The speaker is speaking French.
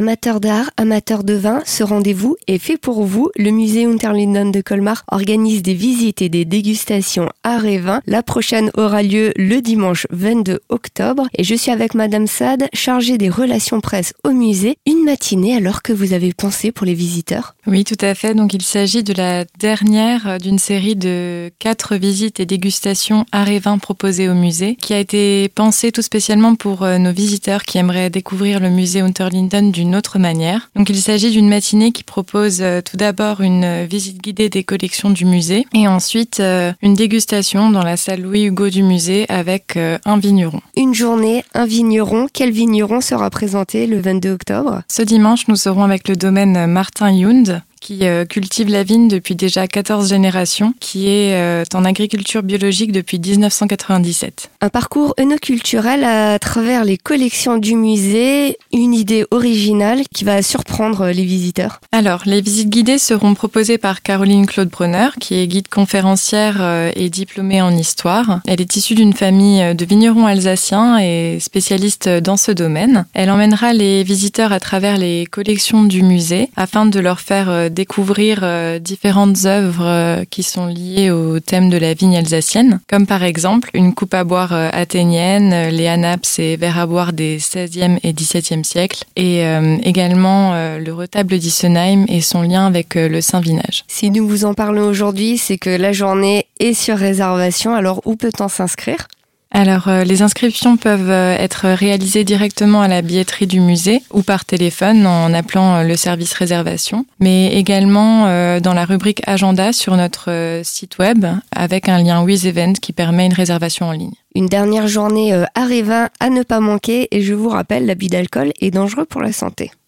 Amateurs d'art, amateurs de vin, ce rendez-vous est fait pour vous. Le musée Unterlinden de Colmar organise des visites et des dégustations art et vin. La prochaine aura lieu le dimanche 22 octobre et je suis avec Madame Sade, chargée des relations presse au musée. Une matinée alors que vous avez pensé pour les visiteurs? Oui, tout à fait. Donc il s'agit de la dernière d'une série de quatre visites et dégustations art et vin proposées au musée qui a été pensée tout spécialement pour euh, nos visiteurs qui aimeraient découvrir le musée Unterlinden d'une autre manière. Donc il s'agit d'une matinée qui propose euh, tout d'abord une visite guidée des collections du musée et ensuite euh, une dégustation dans la salle Louis Hugo du musée avec euh, un vigneron. Une journée, un vigneron. Quel vigneron sera présenté le 22 octobre? Ce dimanche, nous serons avec le domaine Martin Yund qui euh, cultive la vigne depuis déjà 14 générations, qui est euh, en agriculture biologique depuis 1997. Un parcours œnoculturel à travers les collections du musée, une idée originale qui va surprendre les visiteurs. Alors, les visites guidées seront proposées par Caroline Claude Brunner, qui est guide conférencière euh, et diplômée en histoire. Elle est issue d'une famille de vignerons alsaciens et spécialiste dans ce domaine. Elle emmènera les visiteurs à travers les collections du musée afin de leur faire découvrir euh, différentes œuvres euh, qui sont liées au thème de la vigne alsacienne, comme par exemple une coupe à boire euh, athénienne, les anaps et verres à boire des 16e et 17e siècles, et également le retable d'Issenheim et son lien avec le Saint-Vinage. Si nous vous en parlons aujourd'hui, c'est que la journée est sur réservation, alors où peut-on s'inscrire? Alors, euh, les inscriptions peuvent euh, être réalisées directement à la billetterie du musée ou par téléphone en appelant euh, le service réservation, mais également dans la rubrique agenda sur notre site web avec un lien With qui permet une réservation en ligne. Une dernière journée à Révin à ne pas manquer et je vous rappelle, l'abus d'alcool est dangereux pour la santé.